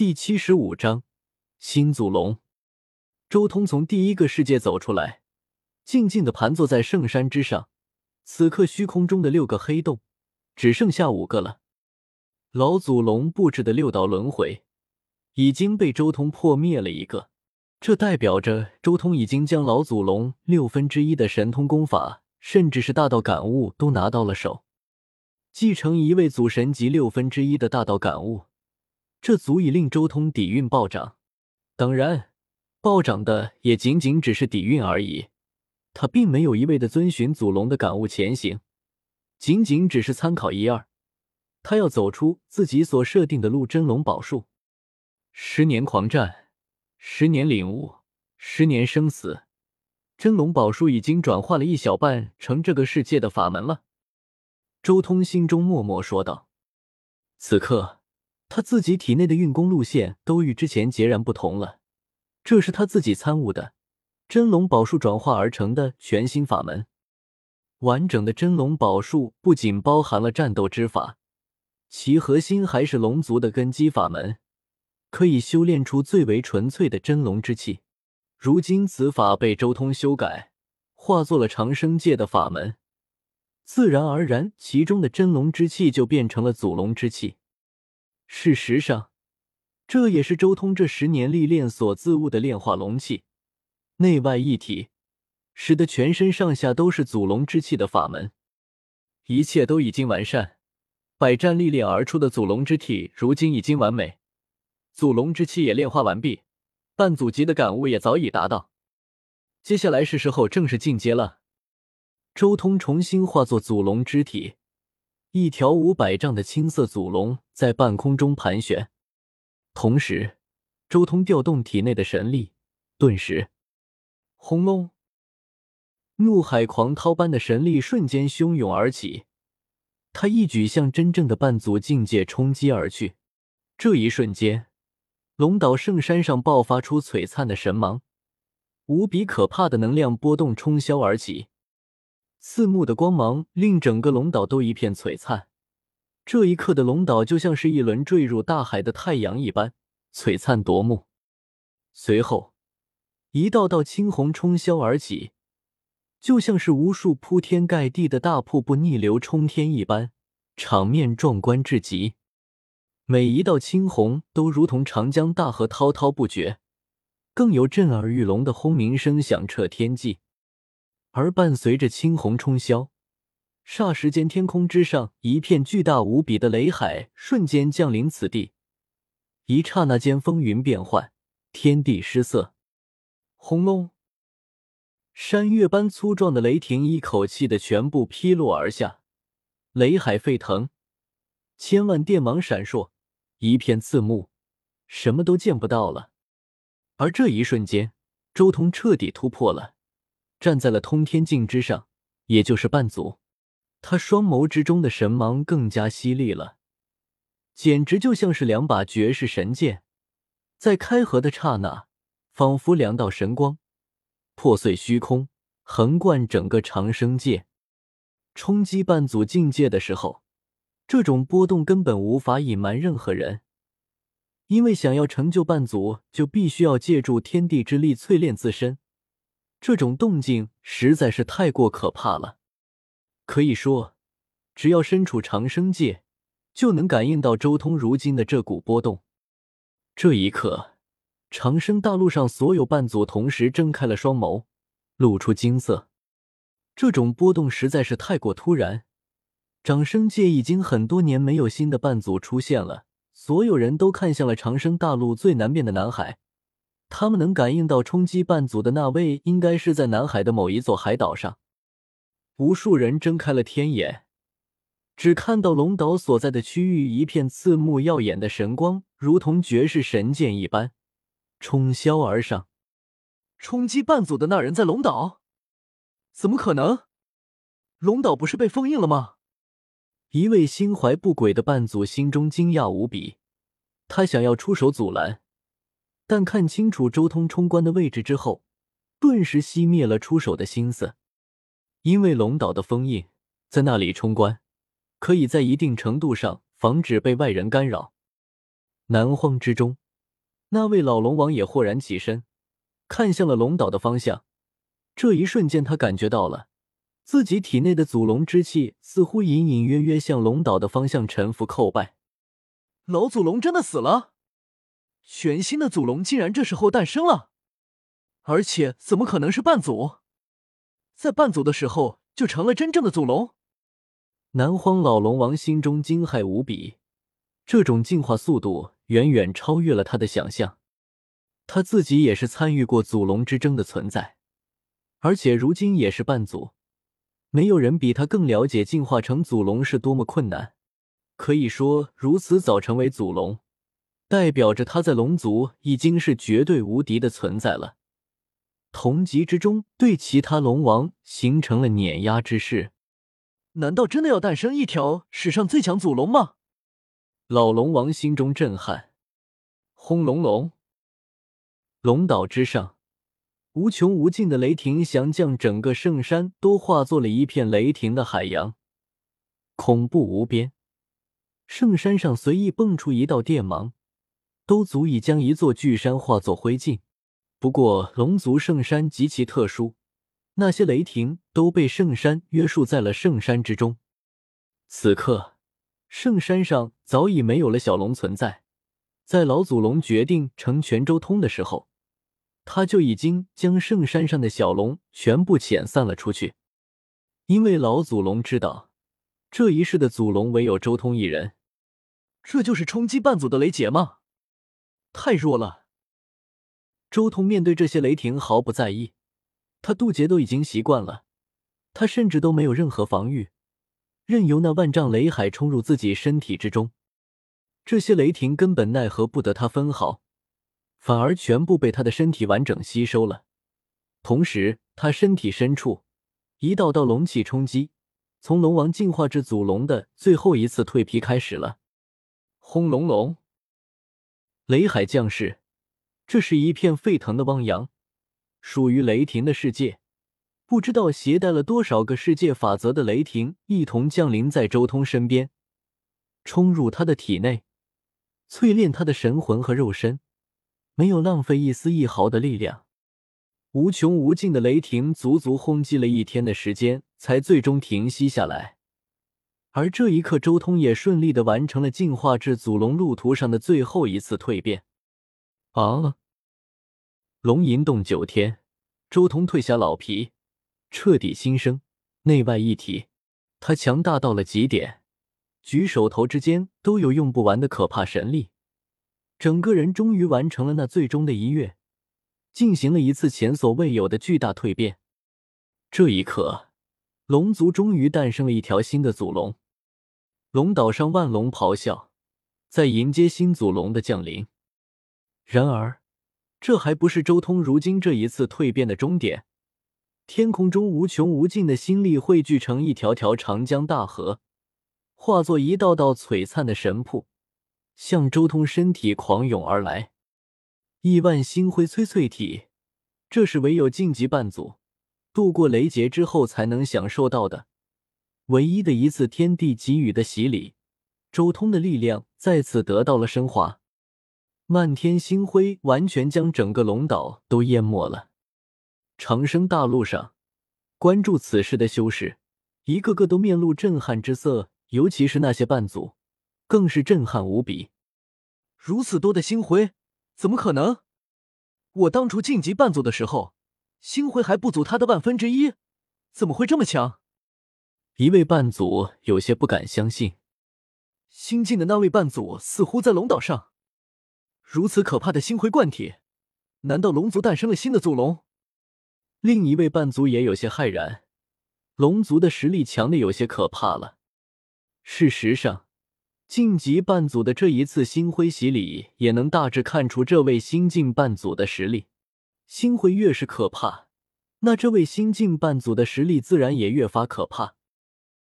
第七十五章新祖龙。周通从第一个世界走出来，静静的盘坐在圣山之上。此刻虚空中的六个黑洞只剩下五个了。老祖龙布置的六道轮回已经被周通破灭了一个，这代表着周通已经将老祖龙六分之一的神通功法，甚至是大道感悟都拿到了手。继承一位祖神级六分之一的大道感悟。这足以令周通底蕴暴涨，当然，暴涨的也仅仅只是底蕴而已。他并没有一味的遵循祖龙的感悟前行，仅仅只是参考一二。他要走出自己所设定的路。真龙宝术，十年狂战，十年领悟，十年生死。真龙宝术已经转化了一小半成这个世界的法门了。周通心中默默说道：“此刻。”他自己体内的运功路线都与之前截然不同了，这是他自己参悟的真龙宝术转化而成的全新法门。完整的真龙宝术不仅包含了战斗之法，其核心还是龙族的根基法门，可以修炼出最为纯粹的真龙之气。如今此法被周通修改，化作了长生界的法门，自然而然，其中的真龙之气就变成了祖龙之气。事实上，这也是周通这十年历练所自悟的炼化龙气，内外一体，使得全身上下都是祖龙之气的法门。一切都已经完善，百战历练而出的祖龙之体如今已经完美，祖龙之气也炼化完毕，半祖级的感悟也早已达到。接下来是时候正式进阶了。周通重新化作祖龙之体。一条五百丈的青色祖龙在半空中盘旋，同时，周通调动体内的神力，顿时，轰隆！怒海狂涛般的神力瞬间汹涌而起，他一举向真正的半祖境界冲击而去。这一瞬间，龙岛圣山上爆发出璀璨的神芒，无比可怕的能量波动冲霄而起。刺目的光芒令整个龙岛都一片璀璨，这一刻的龙岛就像是一轮坠入大海的太阳一般璀璨夺目。随后，一道道青红冲霄而起，就像是无数铺天盖地的大瀑布逆流冲天一般，场面壮观至极。每一道青红都如同长江大河滔滔不绝，更有震耳欲聋的轰鸣声响彻天际。而伴随着青红冲霄，霎时间，天空之上一片巨大无比的雷海瞬间降临此地。一刹那间，风云变幻，天地失色。轰隆！山岳般粗壮的雷霆一口气的全部劈落而下，雷海沸腾，千万电芒闪烁，一片刺目，什么都见不到了。而这一瞬间，周通彻底突破了。站在了通天境之上，也就是半祖，他双眸之中的神芒更加犀利了，简直就像是两把绝世神剑，在开合的刹那，仿佛两道神光，破碎虚空，横贯整个长生界。冲击半祖境界的时候，这种波动根本无法隐瞒任何人，因为想要成就半祖，就必须要借助天地之力淬炼自身。这种动静实在是太过可怕了，可以说，只要身处长生界，就能感应到周通如今的这股波动。这一刻，长生大陆上所有半祖同时睁开了双眸，露出惊色。这种波动实在是太过突然，长生界已经很多年没有新的半祖出现了，所有人都看向了长生大陆最南边的南海。他们能感应到冲击半祖的那位，应该是在南海的某一座海岛上。无数人睁开了天眼，只看到龙岛所在的区域一片刺目耀眼的神光，如同绝世神剑一般冲霄而上。冲击半祖的那人在龙岛？怎么可能？龙岛不是被封印了吗？一位心怀不轨的半祖心中惊讶无比，他想要出手阻拦。但看清楚周通冲关的位置之后，顿时熄灭了出手的心思。因为龙岛的封印，在那里冲关，可以在一定程度上防止被外人干扰。南荒之中，那位老龙王也豁然起身，看向了龙岛的方向。这一瞬间，他感觉到了自己体内的祖龙之气似乎隐隐约约向龙岛的方向臣服叩拜。老祖龙真的死了？全新的祖龙竟然这时候诞生了？而且怎么可能是半祖？在半祖的时候就成了真正的祖龙？南荒老龙王心中惊骇无比，这种进化速度远远超越了他的想象。他自己也是参与过祖龙之争的存在。而且如今也是半祖，没有人比他更了解进化成祖龙是多么困难。可以说，如此早成为祖龙，代表着他在龙族已经是绝对无敌的存在了。同级之中，对其他龙王形成了碾压之势。难道真的要诞生一条史上最强祖龙吗？老龙王心中震撼。轰隆隆，龙岛之上。无穷无尽的雷霆翔将整个圣山都化作了一片雷霆的海洋，恐怖无边。圣山上随意蹦出一道电芒，都足以将一座巨山化作灰烬。不过龙族圣山极其特殊，那些雷霆都被圣山约束在了圣山之中。此刻，圣山上早已没有了小龙存在。在老祖龙决定成全周通的时候。他就已经将圣山上的小龙全部遣散了出去，因为老祖龙知道，这一世的祖龙唯有周通一人。这就是冲击半祖的雷劫吗？太弱了。周通面对这些雷霆毫不在意，他渡劫都已经习惯了，他甚至都没有任何防御，任由那万丈雷海冲入自己身体之中，这些雷霆根本奈何不得他分毫。反而全部被他的身体完整吸收了，同时他身体深处一道道龙气冲击，从龙王进化至祖龙的最后一次蜕皮开始了。轰隆隆，雷海降世，这是一片沸腾的汪洋，属于雷霆的世界，不知道携带了多少个世界法则的雷霆一同降临在周通身边，冲入他的体内，淬炼他的神魂和肉身。没有浪费一丝一毫的力量，无穷无尽的雷霆足足轰击了一天的时间，才最终停息下来。而这一刻，周通也顺利的完成了进化至祖龙路途上的最后一次蜕变。啊！龙吟洞九天，周通褪下老皮，彻底新生，内外一体，他强大到了极点，举手投之间都有用不完的可怕神力。整个人终于完成了那最终的一跃，进行了一次前所未有的巨大蜕变。这一刻，龙族终于诞生了一条新的祖龙。龙岛上万龙咆哮，在迎接新祖龙的降临。然而，这还不是周通如今这一次蜕变的终点。天空中无穷无尽的心力汇聚成一条条长江大河，化作一道道璀璨的神瀑。向周通身体狂涌而来，亿万星辉催淬体，这是唯有晋级半祖度过雷劫之后才能享受到的唯一的一次天地给予的洗礼。周通的力量再次得到了升华，漫天星辉完全将整个龙岛都淹没了。长生大陆上，关注此事的修士一个个都面露震撼之色，尤其是那些半祖。更是震撼无比，如此多的星辉，怎么可能？我当初晋级半祖的时候，星辉还不足他的万分之一，怎么会这么强？一位半祖有些不敢相信。新晋的那位半祖似乎在龙岛上，如此可怕的星辉贯体，难道龙族诞生了新的祖龙？另一位半祖也有些骇然，龙族的实力强的有些可怕了。事实上。晋级半祖的这一次星辉洗礼，也能大致看出这位新晋半祖的实力。星辉越是可怕，那这位新晋半祖的实力自然也越发可怕。